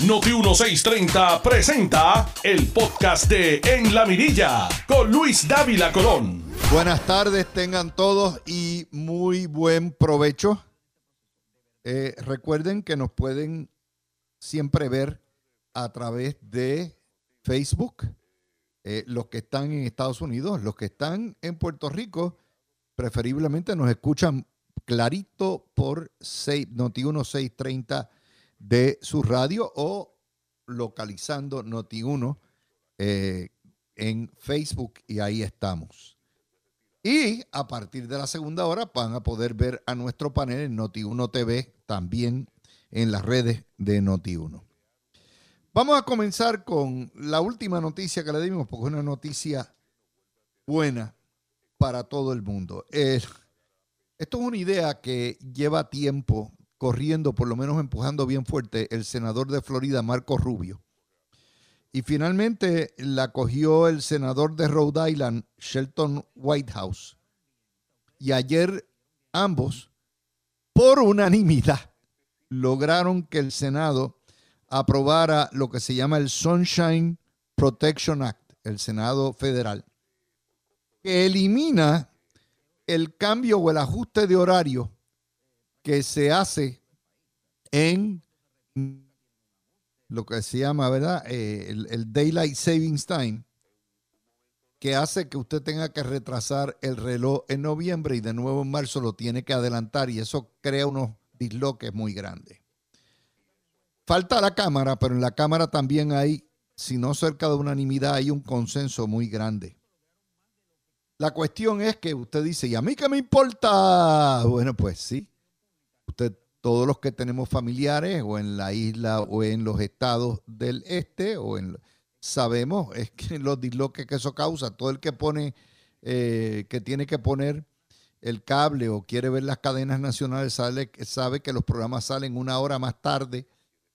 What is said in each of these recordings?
Noti 1630 presenta el podcast de En la Mirilla con Luis Dávila Colón. Buenas tardes, tengan todos y muy buen provecho. Eh, recuerden que nos pueden siempre ver a través de Facebook, eh, los que están en Estados Unidos, los que están en Puerto Rico, preferiblemente nos escuchan clarito por Noti 1630 de su radio o localizando Noti1 eh, en Facebook y ahí estamos. Y a partir de la segunda hora van a poder ver a nuestro panel en Noti1 TV también en las redes de Noti1. Vamos a comenzar con la última noticia que le dimos, porque es una noticia buena para todo el mundo. esto es una idea que lleva tiempo corriendo, por lo menos empujando bien fuerte, el senador de Florida, Marco Rubio. Y finalmente la cogió el senador de Rhode Island, Shelton Whitehouse. Y ayer ambos, por unanimidad, lograron que el Senado aprobara lo que se llama el Sunshine Protection Act, el Senado federal, que elimina el cambio o el ajuste de horario que se hace en lo que se llama, ¿verdad? Eh, el, Daylight Savings Time, que hace que usted tenga que retrasar el reloj en noviembre y de nuevo en marzo lo tiene que adelantar y eso crea unos disloques muy grandes. Falta la Cámara, pero en la Cámara también hay, si no cerca de unanimidad, hay un consenso muy grande. La cuestión es que usted dice, ¿y a mí qué me importa? Bueno, pues sí, todos los que tenemos familiares o en la isla o en los estados del este o en sabemos es que los disloques que eso causa, todo el que pone eh, que tiene que poner el cable o quiere ver las cadenas nacionales sabe, sabe que los programas salen una hora más tarde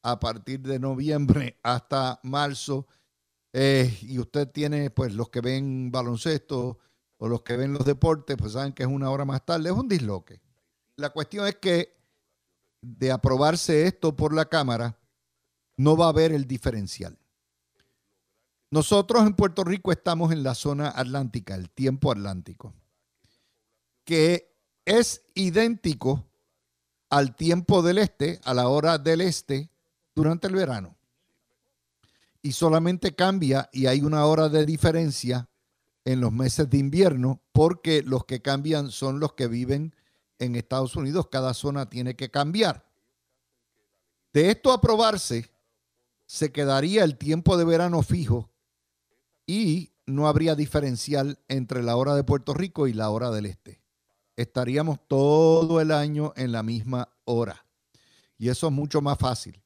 a partir de noviembre hasta marzo eh, y usted tiene pues los que ven baloncesto o los que ven los deportes pues saben que es una hora más tarde, es un disloque. La cuestión es que de aprobarse esto por la Cámara, no va a haber el diferencial. Nosotros en Puerto Rico estamos en la zona atlántica, el tiempo atlántico, que es idéntico al tiempo del este, a la hora del este, durante el verano. Y solamente cambia y hay una hora de diferencia en los meses de invierno porque los que cambian son los que viven en Estados Unidos, cada zona tiene que cambiar. De esto aprobarse, se quedaría el tiempo de verano fijo y no habría diferencial entre la hora de Puerto Rico y la hora del este. Estaríamos todo el año en la misma hora. Y eso es mucho más fácil.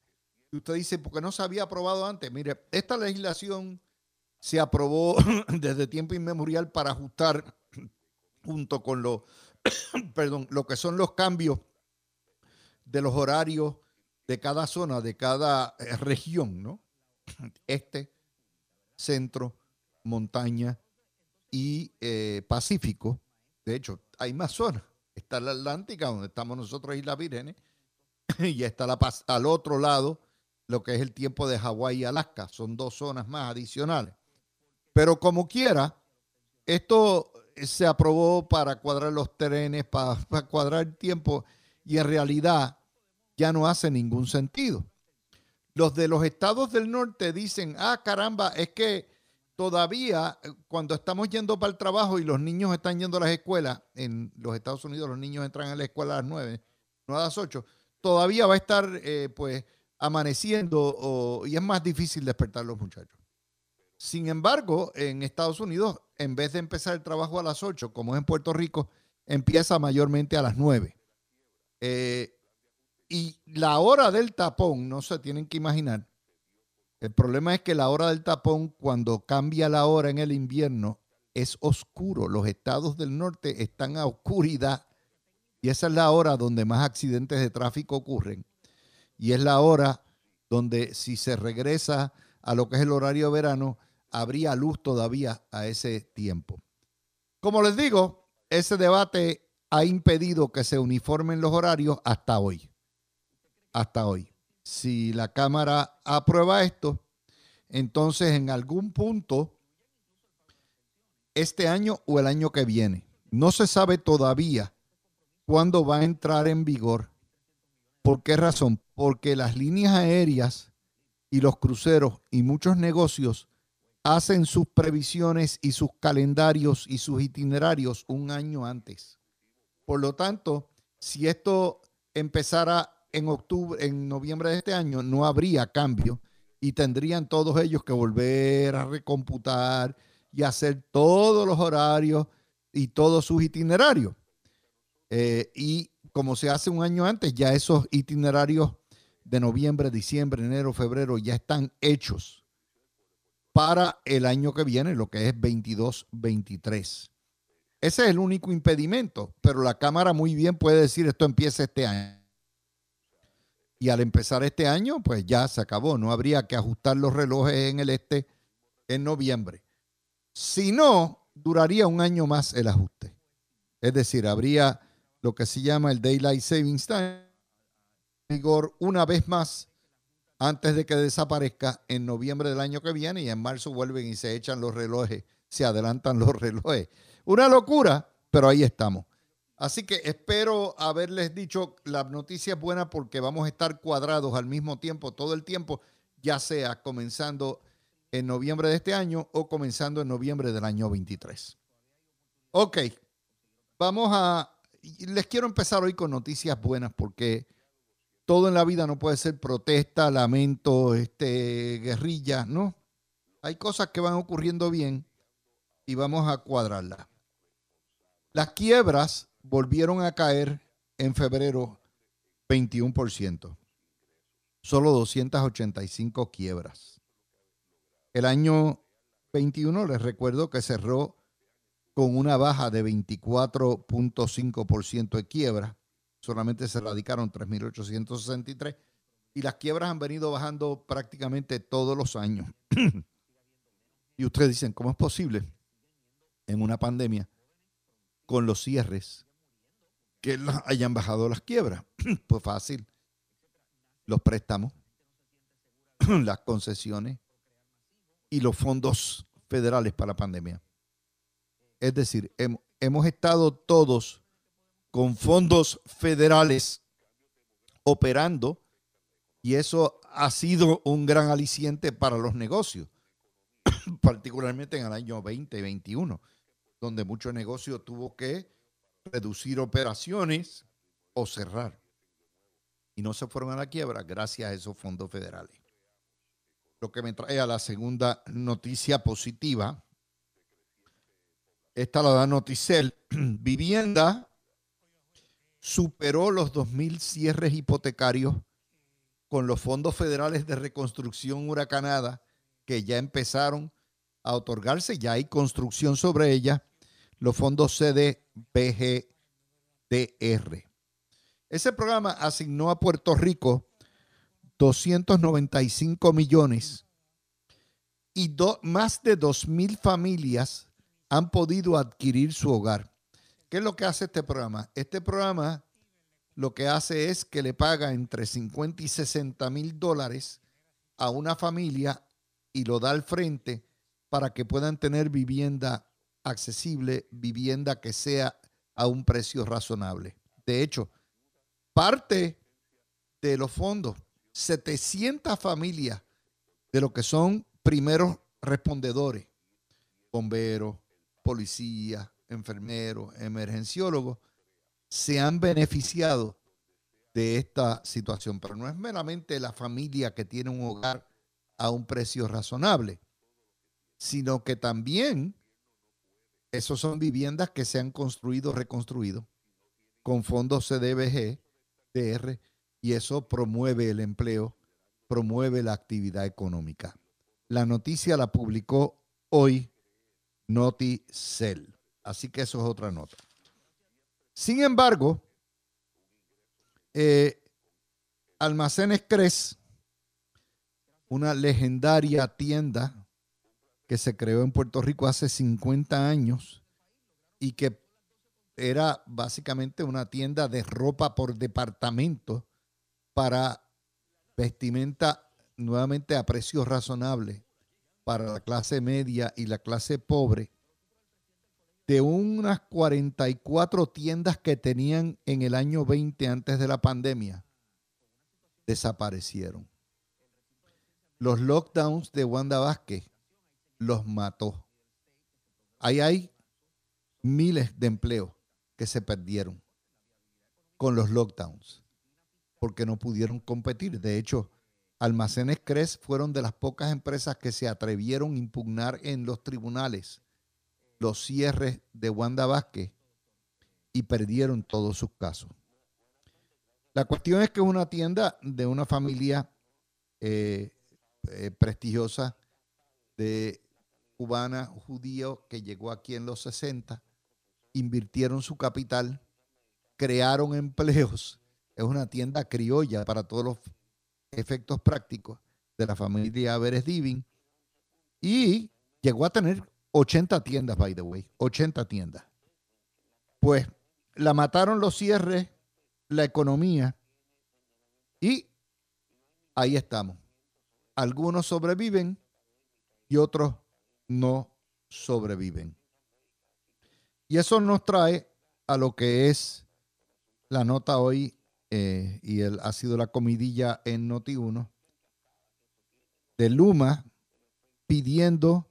Y usted dice, ¿por qué no se había aprobado antes? Mire, esta legislación se aprobó desde tiempo inmemorial para ajustar junto con los perdón, lo que son los cambios de los horarios de cada zona, de cada eh, región, ¿no? Este, centro, montaña y eh, Pacífico. De hecho, hay más zonas. Está la Atlántica, donde estamos nosotros, Isla Vírgenes, y está la, al otro lado lo que es el tiempo de Hawái y Alaska. Son dos zonas más adicionales. Pero como quiera, esto se aprobó para cuadrar los trenes, para, cuadrar el tiempo, y en realidad ya no hace ningún sentido. Los de los estados del norte dicen, ah, caramba, es que todavía eh, cuando estamos yendo para el trabajo y los niños están yendo a las escuelas, en los Estados Unidos los niños entran a la escuela a las 9, no a las 8, todavía va a estar eh, pues amaneciendo y es más difícil despertar los muchachos. Sin embargo, en Estados Unidos, en vez de empezar el trabajo a las 8, como es en Puerto Rico, empieza mayormente a las 9. Eh, y la hora del tapón, no se tienen que imaginar. El problema es que la hora del tapón, cuando cambia la hora en el invierno, es oscuro. Los estados del norte están a oscuridad. Y esa es la hora donde más accidentes de tráfico ocurren. Y es la hora donde si se regresa a lo que es el horario de verano, habría luz todavía a ese tiempo. Como les digo, ese debate ha impedido que se uniformen los horarios hasta hoy. Hasta hoy. si la Cámara aprueba esto, entonces en algún punto, este año o el año que viene, no se sabe todavía cuándo va a entrar en vigor. ¿Por qué razón? Porque las líneas aéreas y los cruceros y muchos negocios hacen sus previsiones y sus calendarios y sus itinerarios un año antes. Por lo tanto, si esto empezara en octubre, en noviembre de este año, no habría cambio y tendrían todos ellos que volver a recomputar y hacer todos los horarios y todos sus itinerarios. Eh, y como se hace un año antes, ya esos itinerarios de noviembre, diciembre, enero, febrero ya están hechos para el año que viene, lo que es 22-23. Ese es el único impedimento, pero la Cámara muy bien puede decir esto empieza este año. Y al empezar este año, pues ya se acabó. No habría que ajustar los relojes en el este en noviembre. Si no, duraría un año más el ajuste. Es decir, habría lo que se llama el Daylight Savings Time vigor una vez más antes de que desaparezca en noviembre del año que viene y en marzo vuelven y se echan los relojes, se adelantan los relojes. Una locura, pero ahí estamos. Así que espero haberles dicho la noticia es buena porque vamos a estar cuadrados al mismo tiempo, todo el tiempo, ya sea comenzando en noviembre de este año o comenzando en noviembre del año 23. Ok, vamos a... Les quiero empezar hoy con noticias buenas porque todo en la vida no puede ser protesta, lamento, este, guerrilla, ¿no? Hay cosas que van ocurriendo bien y vamos a cuadrarlas. Las quiebras volvieron a caer en febrero 21%. Solo 285 quiebras. El año 21 les recuerdo que cerró con una baja de 24.5% de quiebra solamente se radicaron 3.863 y las quiebras han venido bajando prácticamente todos los años. y ustedes dicen, ¿cómo es posible en una pandemia con los cierres que hayan bajado las quiebras? pues fácil. Los préstamos, las concesiones y los fondos federales para la pandemia. Es decir, hemos estado todos con fondos federales operando y eso ha sido un gran aliciente para los negocios, particularmente en el año 2021, donde muchos negocios tuvo que reducir operaciones o cerrar. Y no se fueron a la quiebra gracias a esos fondos federales. Lo que me trae a la segunda noticia positiva. Esta la da Noticel. Vivienda superó los 2.000 cierres hipotecarios con los fondos federales de reconstrucción huracanada que ya empezaron a otorgarse, ya hay construcción sobre ella, los fondos CDBGDR. Ese programa asignó a Puerto Rico 295 millones y más de 2.000 familias han podido adquirir su hogar. ¿Qué es lo que hace este programa? Este programa lo que hace es que le paga entre 50 y 60 mil dólares a una familia y lo da al frente para que puedan tener vivienda accesible, vivienda que sea a un precio razonable. De hecho, parte de los fondos, 700 familias de lo que son primeros respondedores, bomberos, policías, enfermeros, emergenciólogos, se han beneficiado de esta situación. Pero no es meramente la familia que tiene un hogar a un precio razonable, sino que también esos son viviendas que se han construido, reconstruido con fondos CDBG, DR, y eso promueve el empleo, promueve la actividad económica. La noticia la publicó hoy Noticel. Así que eso es otra nota. Sin embargo, eh, Almacenes Cres, una legendaria tienda que se creó en Puerto Rico hace 50 años y que era básicamente una tienda de ropa por departamento para vestimenta nuevamente a precios razonables para la clase media y la clase pobre, de unas 44 tiendas que tenían en el año 20 antes de la pandemia, desaparecieron. Los lockdowns de Wanda Vázquez los mató. Ahí hay miles de empleos que se perdieron con los lockdowns porque no pudieron competir. De hecho, Almacenes Cres fueron de las pocas empresas que se atrevieron a impugnar en los tribunales los cierres de Wanda Vázquez y perdieron todos sus casos. La cuestión es que es una tienda de una familia eh, eh, prestigiosa de cubana judío que llegó aquí en los 60, invirtieron su capital, crearon empleos. Es una tienda criolla para todos los efectos prácticos de la familia Beres Divin y llegó a tener 80 tiendas, by the way, 80 tiendas. Pues la mataron los cierres, la economía y ahí estamos. Algunos sobreviven y otros no sobreviven. Y eso nos trae a lo que es la nota hoy, eh, y el, ha sido la comidilla en Noti1, de Luma pidiendo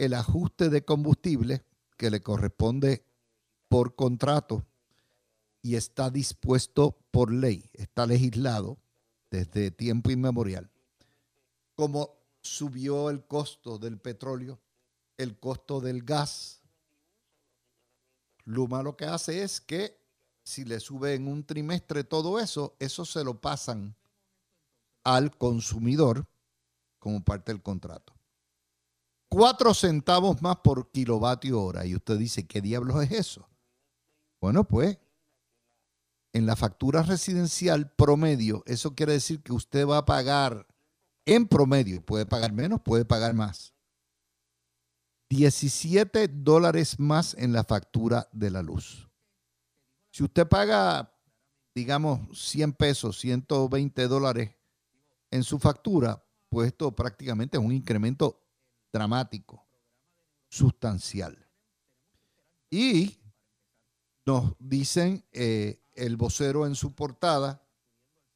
el ajuste de combustible que le corresponde por contrato y está dispuesto por ley, está legislado desde tiempo inmemorial. Como subió el costo del petróleo, el costo del gas, Luma lo que hace es que si le sube en un trimestre todo eso, eso se lo pasan al consumidor como parte del contrato. Cuatro centavos más por kilovatio hora. Y usted dice, ¿qué diablos es eso? Bueno, pues en la factura residencial promedio, eso quiere decir que usted va a pagar en promedio, puede pagar menos, puede pagar más, 17 dólares más en la factura de la luz. Si usted paga, digamos, 100 pesos, 120 dólares en su factura, pues esto prácticamente es un incremento dramático, sustancial. Y nos dicen eh, el vocero en su portada,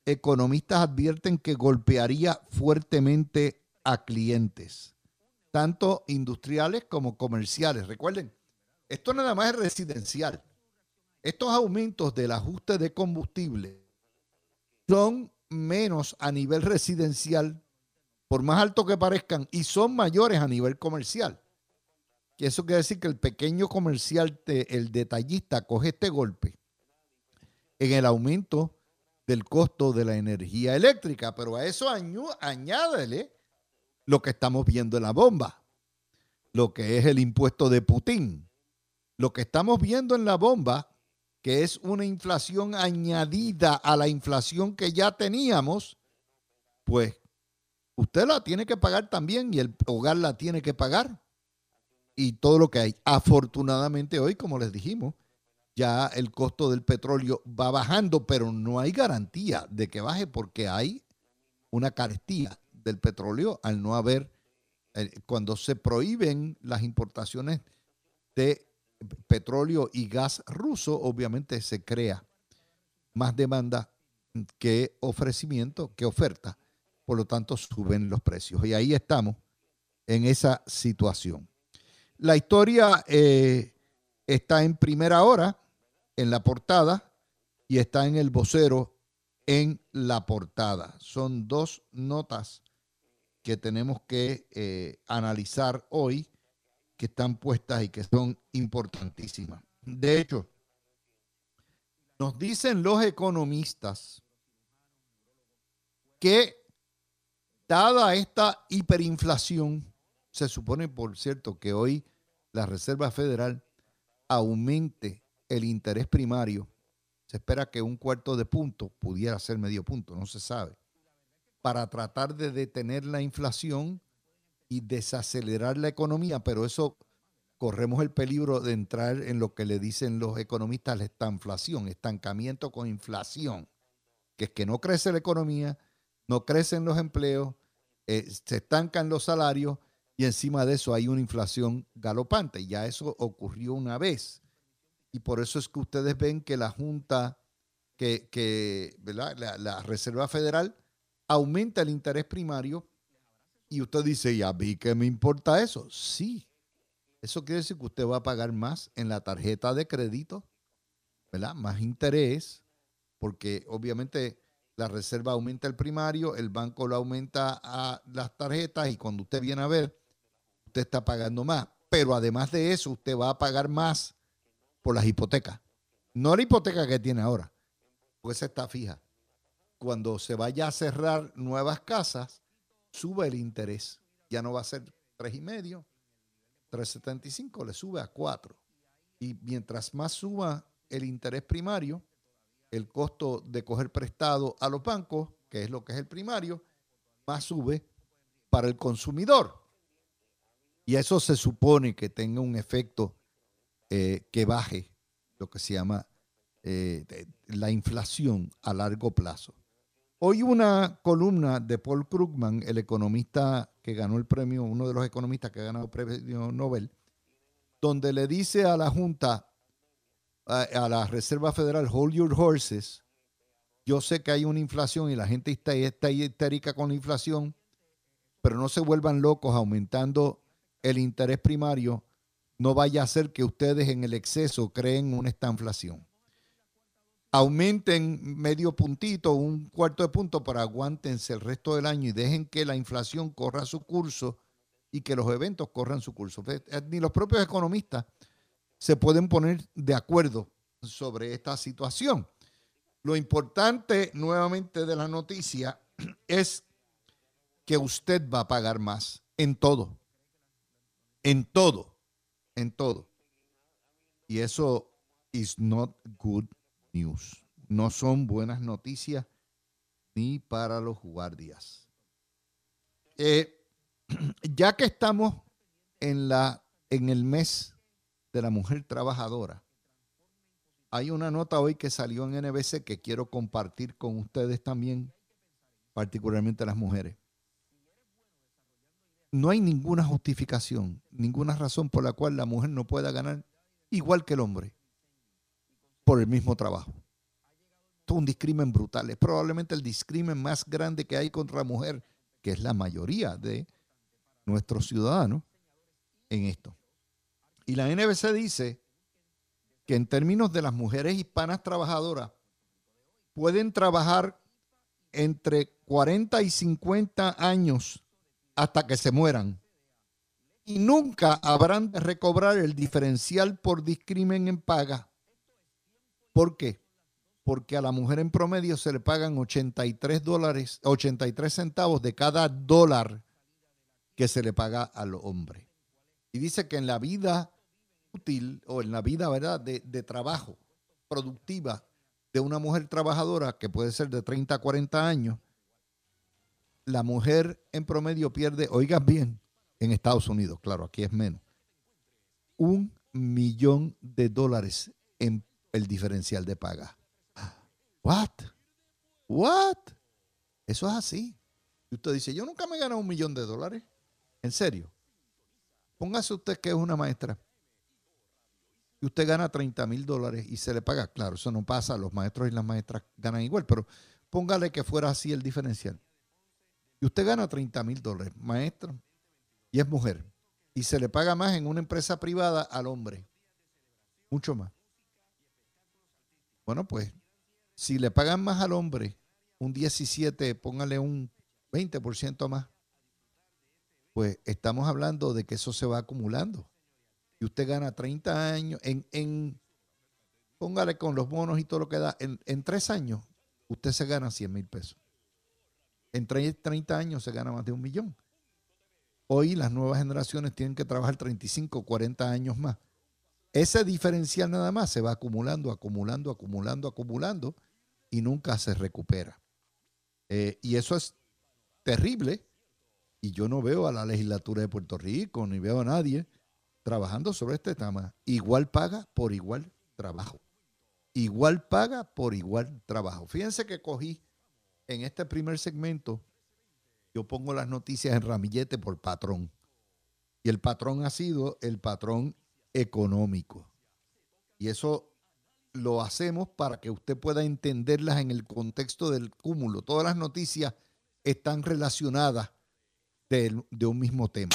economistas advierten que golpearía fuertemente a clientes, tanto industriales como comerciales. Recuerden, esto nada más es residencial. Estos aumentos del ajuste de combustible son menos a nivel residencial por más alto que parezcan, y son mayores a nivel comercial. Que eso quiere decir que el pequeño comercial, el detallista, coge este golpe en el aumento del costo de la energía eléctrica, pero a eso añádele lo que estamos viendo en la bomba, lo que es el impuesto de Putin, lo que estamos viendo en la bomba, que es una inflación añadida a la inflación que ya teníamos, pues usted la tiene que pagar también y el hogar la tiene que pagar y todo lo que hay. Afortunadamente hoy, como les dijimos, ya el costo del petróleo va bajando, pero no hay garantía de que baje porque hay una carestía del petróleo al no haber, eh, cuando se prohíben las importaciones de petróleo y gas ruso, obviamente se crea más demanda que ofrecimiento, que oferta por lo tanto suben los precios. Y ahí estamos en esa situación. La historia eh, está en primera hora, en la portada, y está en el vocero en la portada. Son dos notas que tenemos que eh, analizar hoy, que están puestas y que son importantísimas. De hecho, nos dicen los economistas que dada esta hiperinflación, se supone, por cierto, que hoy la Reserva Federal aumente el interés primario. Se espera que un cuarto de punto pudiera ser medio punto, no se sabe, para tratar de detener la inflación y desacelerar la economía, pero eso corremos el peligro de entrar en lo que le dicen los economistas la estanflación, estancamiento con inflación, que es que no crece la economía, no crecen los empleos, eh, se estancan los salarios y encima de eso hay una inflación galopante. Ya eso ocurrió una vez. Y por eso es que ustedes ven que la Junta, que, La, Reserva Federal aumenta el interés primario. Y usted dice, ¿y a mí qué me importa eso? Sí. Eso quiere decir que usted va a pagar más en la tarjeta de crédito, ¿verdad? Más interés, porque obviamente la reserva aumenta el primario, el banco lo aumenta a las tarjetas y cuando usted viene a ver, usted está pagando más. Pero además de eso, usted va a pagar más por las hipotecas. No la hipoteca que tiene ahora, pues está fija. Cuando se vaya a cerrar nuevas casas, sube el interés. Ya no va a ser tres y medio, 3.75, le sube a 4. Y mientras más suba el interés primario, el costo de coger prestado a los bancos, que es lo que es el primario, más sube para el consumidor. Y eso se supone que tenga un efecto eh, que baje lo que se llama eh, la inflación a largo plazo. Hoy una columna de Paul Krugman, el economista que ganó el premio, uno de los economistas que ha ganado el premio Nobel, donde le dice a la Junta, a, la Reserva Federal, hold your horses. Yo sé que hay una inflación y la gente está, está histérica con la inflación, pero no se vuelvan locos aumentando el interés primario. No vaya a ser que ustedes en el exceso creen una estanflación. Aumenten medio puntito, un cuarto de punto, pero aguántense el resto del año y dejen que la inflación corra su curso y que los eventos corran su curso. Eh, ni los propios economistas se pueden poner de acuerdo sobre esta situación. Lo importante nuevamente de la noticia es que usted va a pagar más en todo, en todo, en todo. Y eso is not good news. No son buenas noticias ni para los guardias. Eh, ya que estamos en, la, en el mes de la mujer trabajadora. Hay una nota hoy que salió en NBC que quiero compartir con ustedes también, particularmente las mujeres. No hay ninguna justificación, ninguna razón por la cual la mujer no pueda ganar igual que el hombre por el mismo trabajo. Esto es un discrimen brutal. Es probablemente el discrimen más grande que hay contra la mujer, que es la mayoría de nuestros ciudadanos en esto. Y la NBC dice que en términos de las mujeres hispanas trabajadoras, pueden trabajar entre 40 y 50 años hasta que se mueran. Y nunca habrán de recobrar el diferencial por discrimen en paga. ¿Por qué? Porque a la mujer en promedio se le pagan 83 dólares, 83 centavos de cada dólar que se le paga al hombre. Y dice que en la vida útil o en la vida, ¿verdad?, de, trabajo productiva de una mujer trabajadora que puede ser de 30 a 40 años, la mujer en promedio pierde, oigan bien, en Estados Unidos, claro, aquí es menos, un millón de dólares en el diferencial de paga. What? What? Eso es así. Y usted dice, yo nunca me he ganado un millón de dólares. ¿En serio? Póngase usted que es una maestra y usted gana 30 mil dólares y se le paga, claro, eso no pasa, los maestros y las maestras ganan igual, pero póngale que fuera así el diferencial. Y usted gana 30 mil dólares, maestro, y es mujer, y se le paga más en una empresa privada al hombre, mucho más. Bueno, pues, si le pagan más al hombre, un 17, póngale un 20% más, pues estamos hablando de que eso se va acumulando usted gana 30 años, en, en póngale con los bonos y todo lo que da, en, en tres años usted se gana 100 mil pesos. En 30 años se gana más de un millón. Hoy las nuevas generaciones tienen que trabajar 35, 40 años más. Ese diferencial nada más se va acumulando, acumulando, acumulando, acumulando y nunca se recupera. Eh, y eso es terrible. Y yo no veo a la legislatura de Puerto Rico, ni veo a nadie trabajando sobre este tema. Igual paga por igual trabajo. Igual paga por igual trabajo. Fíjense que cogí En este primer segmento, yo pongo las noticias en ramillete por patrón. Y el patrón ha sido el patrón económico. Y eso lo hacemos para que usted pueda entenderlas en el contexto del cúmulo. Todas las noticias están relacionadas de, de un mismo tema.